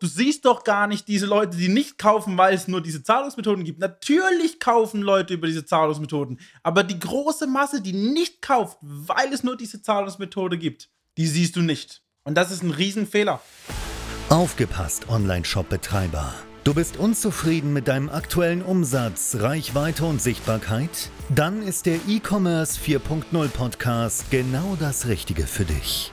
Du siehst doch gar nicht diese Leute, die nicht kaufen, weil es nur diese Zahlungsmethoden gibt. Natürlich kaufen Leute über diese Zahlungsmethoden. Aber die große Masse, die nicht kauft, weil es nur diese Zahlungsmethode gibt, die siehst du nicht. Und das ist ein Riesenfehler. Aufgepasst, Online-Shop-Betreiber. Du bist unzufrieden mit deinem aktuellen Umsatz, Reichweite und Sichtbarkeit? Dann ist der E-Commerce 4.0 Podcast genau das Richtige für dich.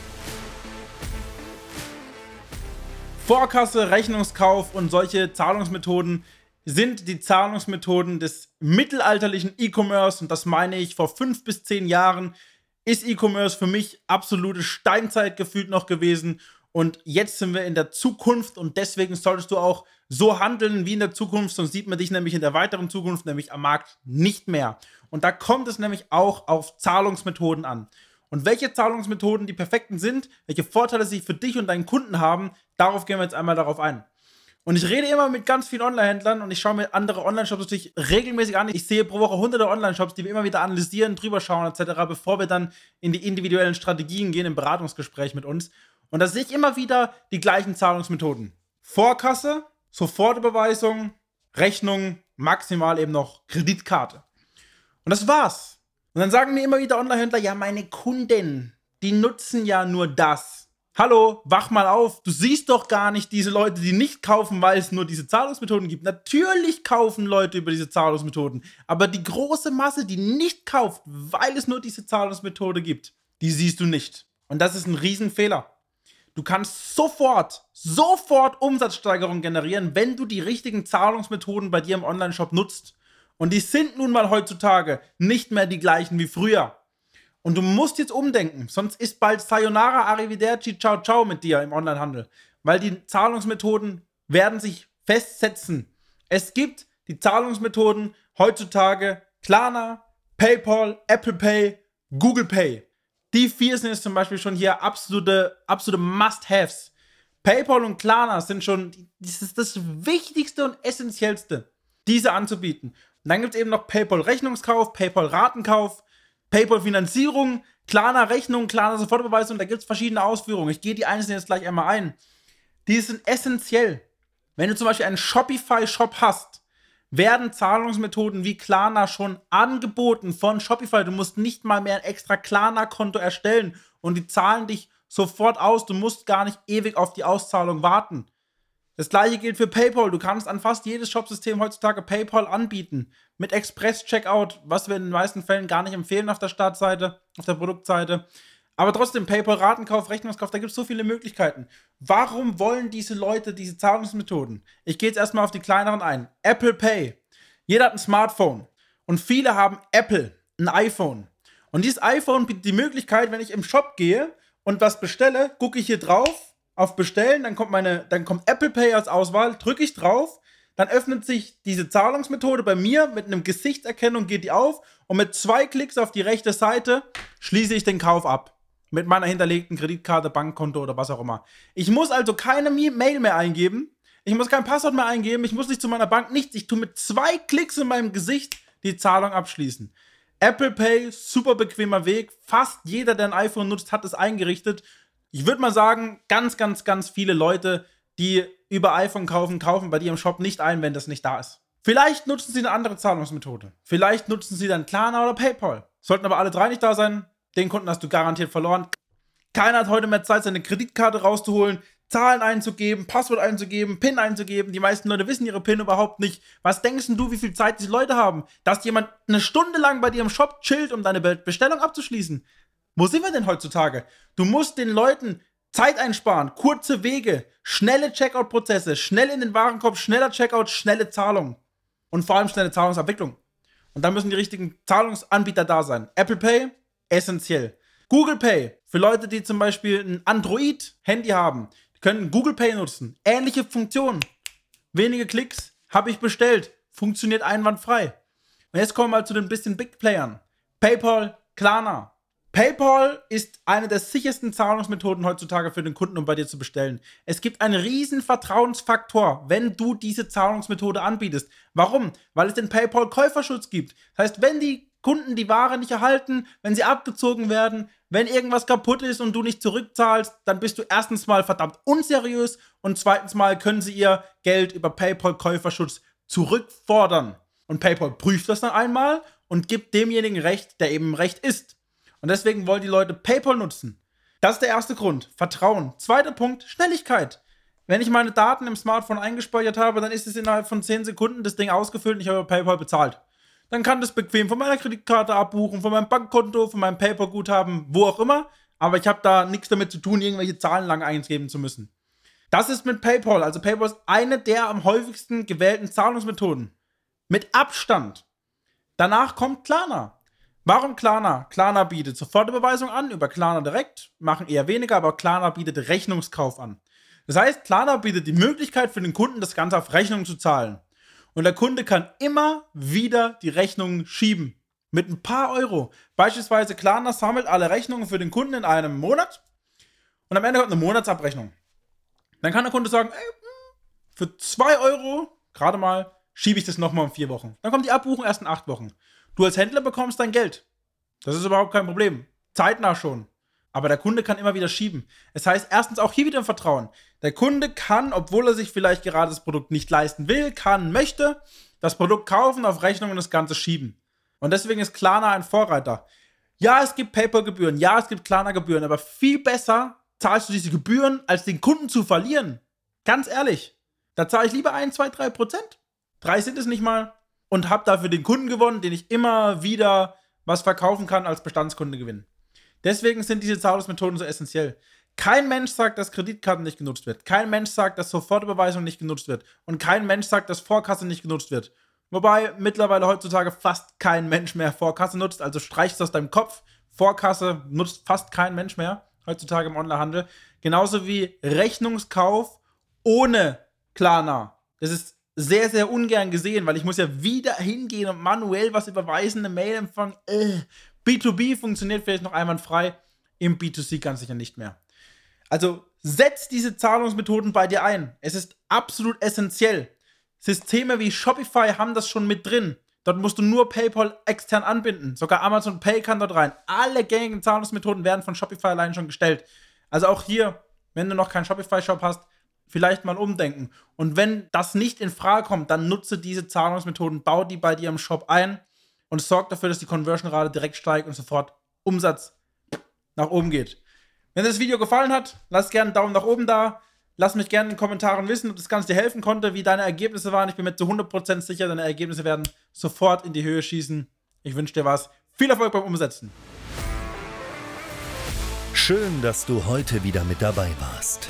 Vorkasse, Rechnungskauf und solche Zahlungsmethoden sind die Zahlungsmethoden des mittelalterlichen E-Commerce und das meine ich vor fünf bis zehn Jahren ist E-Commerce für mich absolute Steinzeit gefühlt noch gewesen und jetzt sind wir in der Zukunft und deswegen solltest du auch so handeln wie in der Zukunft, sonst sieht man dich nämlich in der weiteren Zukunft, nämlich am Markt nicht mehr. Und da kommt es nämlich auch auf Zahlungsmethoden an. Und welche Zahlungsmethoden die perfekten sind, welche Vorteile sie für dich und deinen Kunden haben, darauf gehen wir jetzt einmal darauf ein. Und ich rede immer mit ganz vielen Online-Händlern und ich schaue mir andere Online-Shops natürlich regelmäßig an. Ich sehe pro Woche hunderte Online-Shops, die wir immer wieder analysieren, drüber schauen etc., bevor wir dann in die individuellen Strategien gehen im Beratungsgespräch mit uns. Und da sehe ich immer wieder die gleichen Zahlungsmethoden. Vorkasse, Sofortüberweisung, Rechnung, maximal eben noch Kreditkarte. Und das war's. Und dann sagen mir immer wieder Online-Händler, ja, meine Kunden, die nutzen ja nur das. Hallo, wach mal auf. Du siehst doch gar nicht diese Leute, die nicht kaufen, weil es nur diese Zahlungsmethoden gibt. Natürlich kaufen Leute über diese Zahlungsmethoden. Aber die große Masse, die nicht kauft, weil es nur diese Zahlungsmethode gibt, die siehst du nicht. Und das ist ein Riesenfehler. Du kannst sofort, sofort Umsatzsteigerung generieren, wenn du die richtigen Zahlungsmethoden bei dir im Online-Shop nutzt. Und die sind nun mal heutzutage nicht mehr die gleichen wie früher. Und du musst jetzt umdenken, sonst ist bald Sayonara, Arrivederci, Ciao, Ciao mit dir im Onlinehandel. Weil die Zahlungsmethoden werden sich festsetzen. Es gibt die Zahlungsmethoden heutzutage Klarna, PayPal, Apple Pay, Google Pay. Die vier sind jetzt zum Beispiel schon hier absolute, absolute Must-Haves. PayPal und Klarna sind schon, das das Wichtigste und Essentiellste, diese anzubieten. Und dann gibt es eben noch PayPal Rechnungskauf, PayPal Ratenkauf, PayPal Finanzierung, Klarna Rechnung, Klarna Sofortüberweisung, da gibt es verschiedene Ausführungen. Ich gehe die einzelnen jetzt gleich einmal ein. Die sind essentiell. Wenn du zum Beispiel einen Shopify-Shop hast, werden Zahlungsmethoden wie Klarna schon angeboten von Shopify. Du musst nicht mal mehr ein extra Klarna-Konto erstellen und die zahlen dich sofort aus. Du musst gar nicht ewig auf die Auszahlung warten. Das gleiche gilt für PayPal. Du kannst an fast jedes Shopsystem heutzutage PayPal anbieten. Mit Express-Checkout, was wir in den meisten Fällen gar nicht empfehlen auf der Startseite, auf der Produktseite. Aber trotzdem, PayPal, Ratenkauf, Rechnungskauf, da gibt es so viele Möglichkeiten. Warum wollen diese Leute diese Zahlungsmethoden? Ich gehe jetzt erstmal auf die kleineren ein. Apple Pay. Jeder hat ein Smartphone. Und viele haben Apple, ein iPhone. Und dieses iPhone bietet die Möglichkeit, wenn ich im Shop gehe und was bestelle, gucke ich hier drauf auf Bestellen, dann kommt meine, dann kommt Apple Pay als Auswahl, drücke ich drauf, dann öffnet sich diese Zahlungsmethode bei mir mit einem Gesichtserkennung, geht die auf und mit zwei Klicks auf die rechte Seite schließe ich den Kauf ab. Mit meiner hinterlegten Kreditkarte, Bankkonto oder was auch immer. Ich muss also keine Mail mehr eingeben. Ich muss kein Passwort mehr eingeben. Ich muss nicht zu meiner Bank, nichts. Ich tue mit zwei Klicks in meinem Gesicht die Zahlung abschließen. Apple Pay, super bequemer Weg. Fast jeder, der ein iPhone nutzt, hat es eingerichtet ich würde mal sagen, ganz, ganz, ganz viele Leute, die über iPhone kaufen, kaufen bei dir im Shop nicht ein, wenn das nicht da ist. Vielleicht nutzen sie eine andere Zahlungsmethode. Vielleicht nutzen sie dann Klarna oder PayPal. Sollten aber alle drei nicht da sein, den Kunden hast du garantiert verloren. Keiner hat heute mehr Zeit, seine Kreditkarte rauszuholen, Zahlen einzugeben, Passwort einzugeben, PIN einzugeben. Die meisten Leute wissen ihre PIN überhaupt nicht. Was denkst du, wie viel Zeit diese Leute haben? Dass jemand eine Stunde lang bei dir im Shop chillt, um deine Bestellung abzuschließen. Wo sind wir denn heutzutage? Du musst den Leuten Zeit einsparen, kurze Wege, schnelle Checkout-Prozesse, schnell in den Warenkorb, schneller Checkout, schnelle Zahlung und vor allem schnelle Zahlungsabwicklung. Und da müssen die richtigen Zahlungsanbieter da sein. Apple Pay, essentiell. Google Pay, für Leute, die zum Beispiel ein Android-Handy haben, die können Google Pay nutzen. Ähnliche Funktionen. Wenige Klicks, Habe ich bestellt. Funktioniert einwandfrei. Und jetzt kommen wir mal zu den bisschen Big Playern. PayPal, Klarna. PayPal ist eine der sichersten Zahlungsmethoden heutzutage für den Kunden, um bei dir zu bestellen. Es gibt einen riesen Vertrauensfaktor, wenn du diese Zahlungsmethode anbietest. Warum? Weil es den PayPal Käuferschutz gibt. Das heißt, wenn die Kunden die Ware nicht erhalten, wenn sie abgezogen werden, wenn irgendwas kaputt ist und du nicht zurückzahlst, dann bist du erstens mal verdammt unseriös und zweitens mal können sie ihr Geld über PayPal Käuferschutz zurückfordern. Und PayPal prüft das dann einmal und gibt demjenigen Recht, der eben Recht ist. Und deswegen wollen die Leute PayPal nutzen. Das ist der erste Grund. Vertrauen. Zweiter Punkt, Schnelligkeit. Wenn ich meine Daten im Smartphone eingespeichert habe, dann ist es innerhalb von 10 Sekunden das Ding ausgefüllt und ich habe PayPal bezahlt. Dann kann das bequem von meiner Kreditkarte abbuchen, von meinem Bankkonto, von meinem PayPal-Guthaben, wo auch immer. Aber ich habe da nichts damit zu tun, irgendwelche Zahlen lang eingeben zu müssen. Das ist mit PayPal. Also PayPal ist eine der am häufigsten gewählten Zahlungsmethoden. Mit Abstand. Danach kommt Klarna. Warum Klarna? Klarna bietet Sofortüberweisung an über Klarna direkt, machen eher weniger, aber Klarna bietet Rechnungskauf an. Das heißt, Klarna bietet die Möglichkeit für den Kunden, das Ganze auf Rechnung zu zahlen. Und der Kunde kann immer wieder die Rechnungen schieben. Mit ein paar Euro. Beispielsweise Klarna sammelt alle Rechnungen für den Kunden in einem Monat und am Ende kommt eine Monatsabrechnung. Dann kann der Kunde sagen, ey, für 2 Euro, gerade mal, schiebe ich das nochmal um vier Wochen. Dann kommt die Abbuchung erst in acht Wochen. Du als Händler bekommst dein Geld. Das ist überhaupt kein Problem. Zeitnah schon. Aber der Kunde kann immer wieder schieben. Es heißt erstens auch hier wieder im Vertrauen. Der Kunde kann, obwohl er sich vielleicht gerade das Produkt nicht leisten will, kann, möchte, das Produkt kaufen, auf Rechnung und das Ganze schieben. Und deswegen ist Klarna ein Vorreiter. Ja, es gibt PayPal-Gebühren, ja, es gibt Klarna-Gebühren, aber viel besser zahlst du diese Gebühren, als den Kunden zu verlieren. Ganz ehrlich. Da zahle ich lieber 1, 2, 3 Prozent. Drei sind es nicht mal und habe dafür den Kunden gewonnen, den ich immer wieder was verkaufen kann als Bestandskunde gewinnen. Deswegen sind diese Zahlungsmethoden so essentiell. Kein Mensch sagt, dass Kreditkarten nicht genutzt wird. Kein Mensch sagt, dass Sofortüberweisung nicht genutzt wird. Und kein Mensch sagt, dass Vorkasse nicht genutzt wird. Wobei mittlerweile heutzutage fast kein Mensch mehr Vorkasse nutzt. Also streich aus deinem Kopf. Vorkasse nutzt fast kein Mensch mehr heutzutage im Onlinehandel. Genauso wie Rechnungskauf ohne Klarna. Das ist sehr, sehr ungern gesehen, weil ich muss ja wieder hingehen und manuell was überweisen, eine Mail empfangen. Äh. B2B funktioniert vielleicht noch einwandfrei, im B2C ganz sicher nicht mehr. Also setz diese Zahlungsmethoden bei dir ein. Es ist absolut essentiell. Systeme wie Shopify haben das schon mit drin. Dort musst du nur PayPal extern anbinden. Sogar Amazon Pay kann dort rein. Alle gängigen Zahlungsmethoden werden von Shopify allein schon gestellt. Also auch hier, wenn du noch keinen Shopify-Shop hast, vielleicht mal umdenken. Und wenn das nicht in Frage kommt, dann nutze diese Zahlungsmethoden, bau die bei dir im Shop ein und sorg dafür, dass die Conversion-Rate direkt steigt und sofort Umsatz nach oben geht. Wenn dir das Video gefallen hat, lass gerne einen Daumen nach oben da. Lass mich gerne in den Kommentaren wissen, ob das Ganze dir helfen konnte, wie deine Ergebnisse waren. Ich bin mir zu 100% sicher, deine Ergebnisse werden sofort in die Höhe schießen. Ich wünsche dir was. Viel Erfolg beim Umsetzen. Schön, dass du heute wieder mit dabei warst.